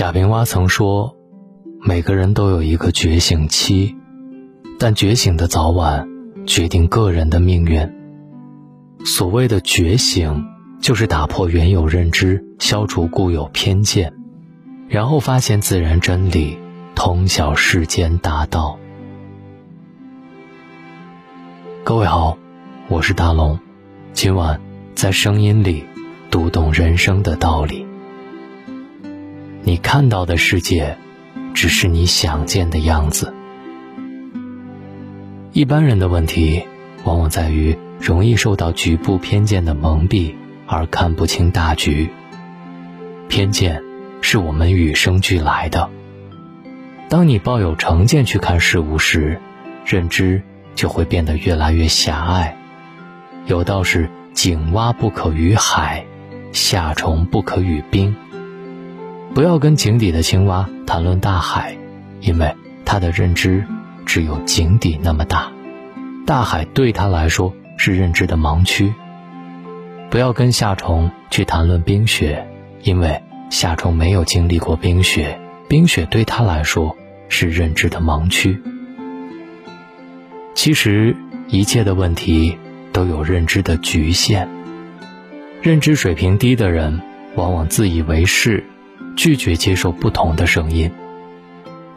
贾平凹曾说：“每个人都有一个觉醒期，但觉醒的早晚决定个人的命运。所谓的觉醒，就是打破原有认知，消除固有偏见，然后发现自然真理，通晓世间大道。”各位好，我是大龙，今晚在声音里读懂人生的道理。你看到的世界，只是你想见的样子。一般人的问题，往往在于容易受到局部偏见的蒙蔽，而看不清大局。偏见是我们与生俱来的。当你抱有成见去看事物时，认知就会变得越来越狭隘。有道是：“井蛙不可与海，夏虫不可与冰。”不要跟井底的青蛙谈论大海，因为他的认知只有井底那么大，大海对他来说是认知的盲区。不要跟夏虫去谈论冰雪，因为夏虫没有经历过冰雪，冰雪对他来说是认知的盲区。其实一切的问题都有认知的局限，认知水平低的人往往自以为是。拒绝接受不同的声音，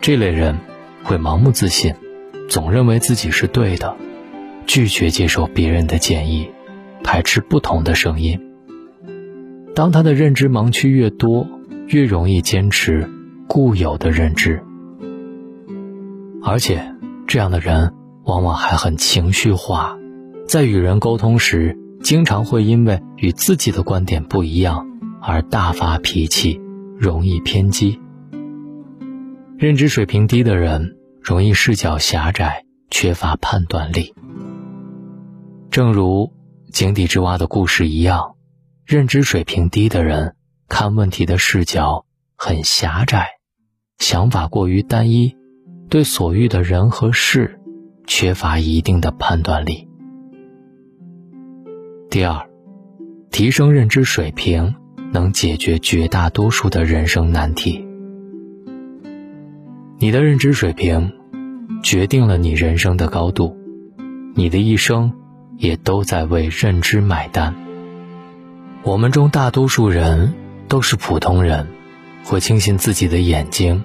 这类人会盲目自信，总认为自己是对的，拒绝接受别人的建议，排斥不同的声音。当他的认知盲区越多，越容易坚持固有的认知，而且这样的人往往还很情绪化，在与人沟通时，经常会因为与自己的观点不一样而大发脾气。容易偏激，认知水平低的人容易视角狭窄，缺乏判断力。正如井底之蛙的故事一样，认知水平低的人看问题的视角很狭窄，想法过于单一，对所遇的人和事缺乏一定的判断力。第二，提升认知水平。能解决绝大多数的人生难题。你的认知水平，决定了你人生的高度，你的一生，也都在为认知买单。我们中大多数人都是普通人，会轻信自己的眼睛，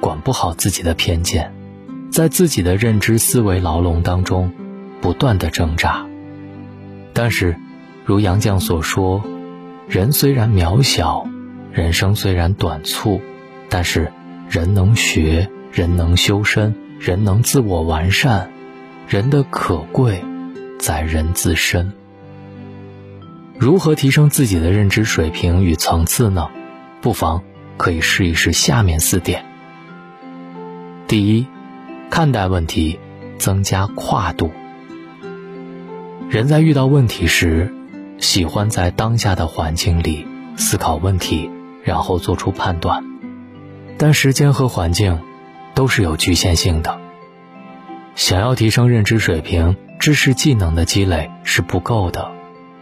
管不好自己的偏见，在自己的认知思维牢笼当中，不断的挣扎。但是，如杨绛所说。人虽然渺小，人生虽然短促，但是人能学，人能修身，人能自我完善，人的可贵在人自身。如何提升自己的认知水平与层次呢？不妨可以试一试下面四点。第一，看待问题，增加跨度。人在遇到问题时。喜欢在当下的环境里思考问题，然后做出判断，但时间和环境都是有局限性的。想要提升认知水平，知识技能的积累是不够的，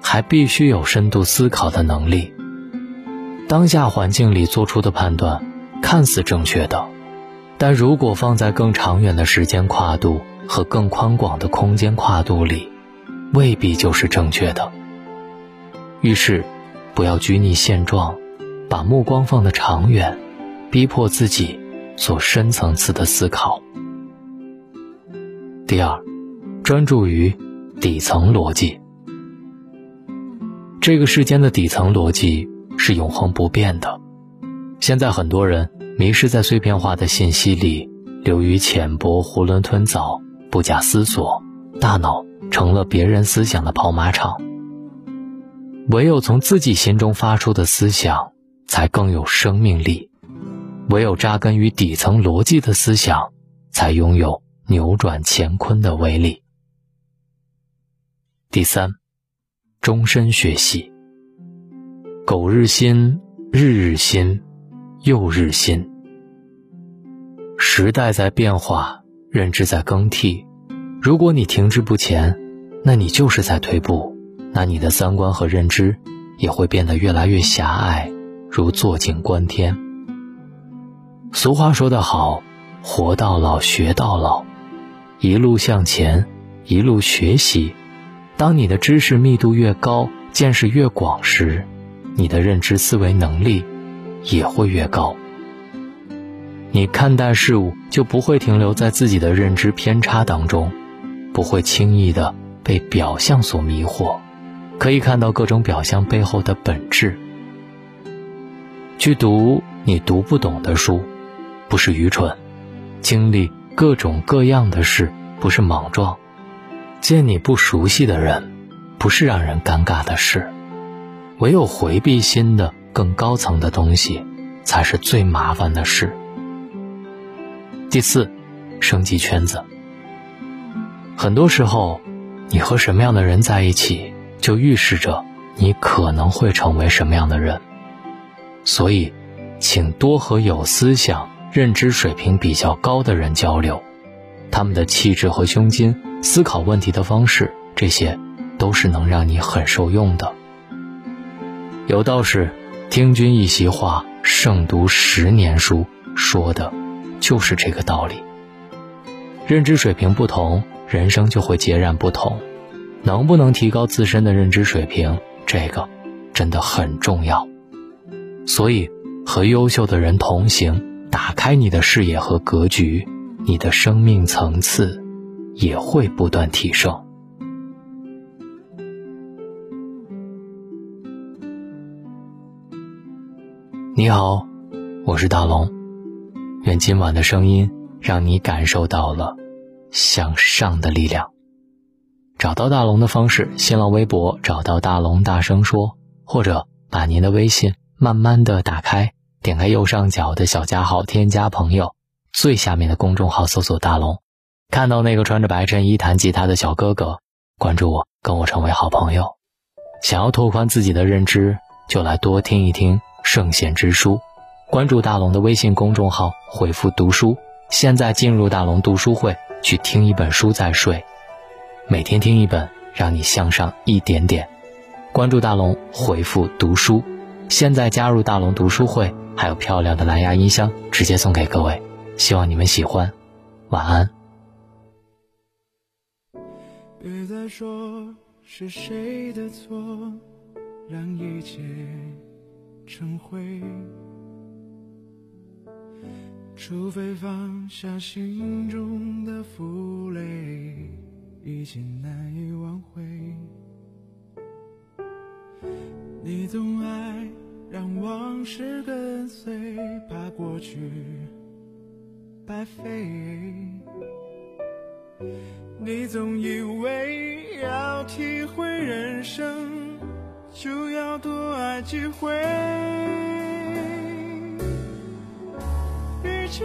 还必须有深度思考的能力。当下环境里做出的判断看似正确的，但如果放在更长远的时间跨度和更宽广的空间跨度里，未必就是正确的。遇事，不要拘泥现状，把目光放得长远，逼迫自己做深层次的思考。第二，专注于底层逻辑。这个世间的底层逻辑是永恒不变的。现在很多人迷失在碎片化的信息里，流于浅薄，囫囵吞枣，不假思索，大脑成了别人思想的跑马场。唯有从自己心中发出的思想，才更有生命力；唯有扎根于底层逻辑的思想，才拥有扭转乾坤的威力。第三，终身学习。苟日新，日日新，又日新。时代在变化，认知在更替。如果你停滞不前，那你就是在退步。那你的三观和认知也会变得越来越狭隘，如坐井观天。俗话说得好，活到老学到老，一路向前，一路学习。当你的知识密度越高，见识越广时，你的认知思维能力也会越高。你看待事物就不会停留在自己的认知偏差当中，不会轻易的被表象所迷惑，可以看到各种表象背后的本质。去读你读不懂的书，不是愚蠢；经历各种各样的事，不是莽撞；见你不熟悉的人，不是让人尴尬的事。唯有回避新的、更高层的东西，才是最麻烦的事。第四，升级圈子。很多时候，你和什么样的人在一起，就预示着你可能会成为什么样的人。所以，请多和有思想、认知水平比较高的人交流，他们的气质和胸襟、思考问题的方式，这些都是能让你很受用的。有道是：“听君一席话，胜读十年书。”说的。就是这个道理。认知水平不同，人生就会截然不同。能不能提高自身的认知水平，这个真的很重要。所以，和优秀的人同行，打开你的视野和格局，你的生命层次也会不断提升。你好，我是大龙。愿今晚的声音让你感受到了向上的力量。找到大龙的方式：新浪微博找到大龙，大声说，或者把您的微信慢慢的打开，点开右上角的小加号，添加朋友，最下面的公众号搜索大龙，看到那个穿着白衬衣弹吉他的小哥哥，关注我，跟我成为好朋友。想要拓宽自己的认知，就来多听一听圣贤之书。关注大龙的微信公众号，回复“读书”，现在进入大龙读书会，去听一本书再睡，每天听一本，让你向上一点点。关注大龙，回复“读书”，现在加入大龙读书会，还有漂亮的蓝牙音箱直接送给各位，希望你们喜欢。晚安。别再说是谁的错，让一切成灰。除非放下心中的负累，已经难以挽回。你总爱让往事跟随，怕过去白费。你总以为要体会人生，就要多爱几回。与其